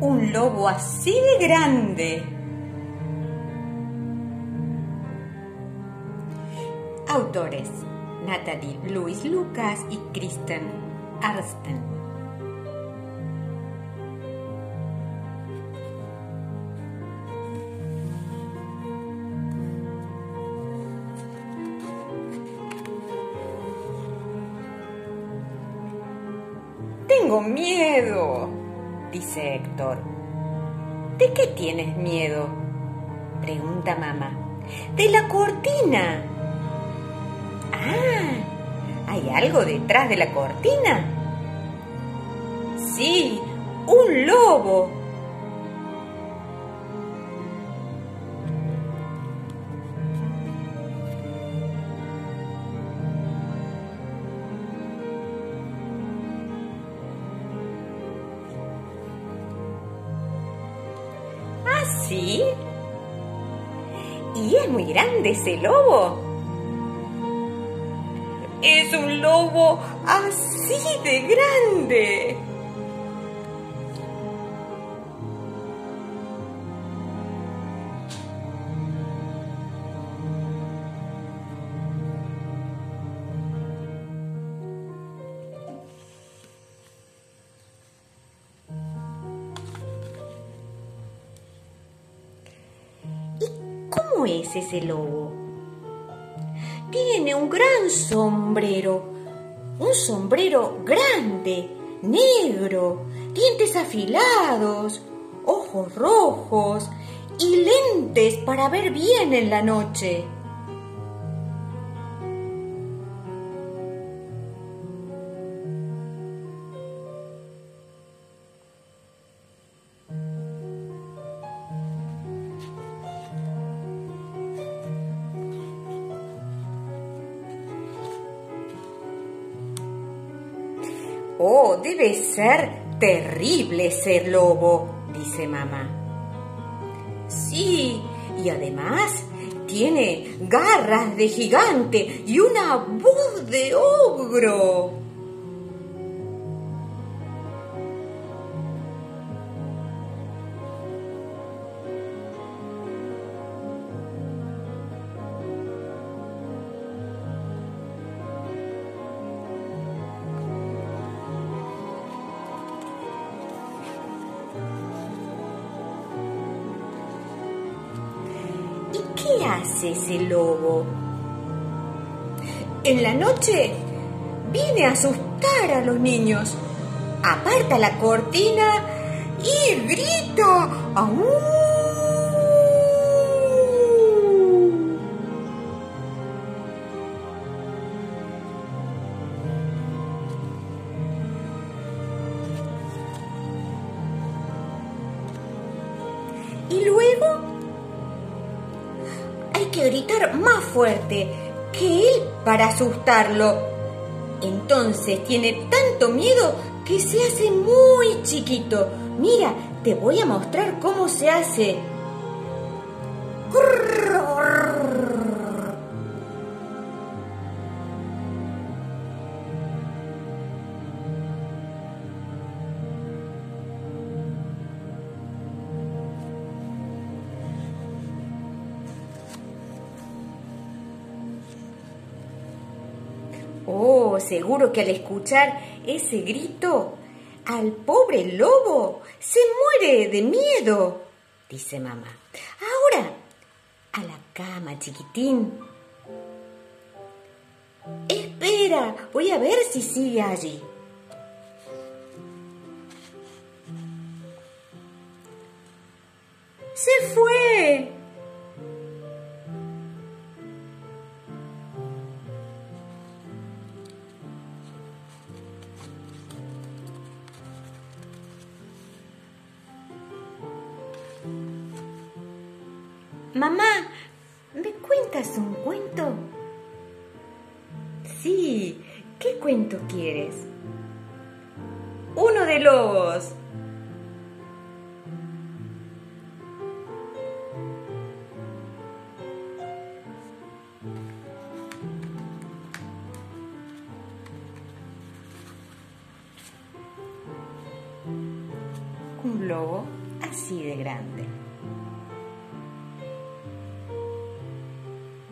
un lobo así de grande. Autores Natalie Luis Lucas y Kristen Arsten. Tengo miedo, dice Héctor. ¿De qué tienes miedo? pregunta mamá. De la cortina. Ah, ¿hay algo detrás de la cortina? Sí, un lobo. ¿Ah, sí? ¿Y es muy grande ese lobo? Es un lobo así de grande. ¿Cómo es ese lobo? Tiene un gran sombrero, un sombrero grande, negro, dientes afilados, ojos rojos y lentes para ver bien en la noche. Oh, debe ser terrible ser lobo, dice mamá. Sí, y además tiene garras de gigante y una voz de ogro. Hace ese lobo? En la noche viene a asustar a los niños. Aparta la cortina y grita. Y luego hay que gritar más fuerte que él para asustarlo. Entonces tiene tanto miedo que se hace muy chiquito. Mira, te voy a mostrar cómo se hace. Oh, seguro que al escuchar ese grito, al pobre lobo se muere de miedo, dice mamá. Ahora, a la cama, chiquitín. Espera, voy a ver si sigue allí. Mamá, ¿me cuentas un cuento? Sí, ¿qué cuento quieres? Uno de lobos. un globo así de grande.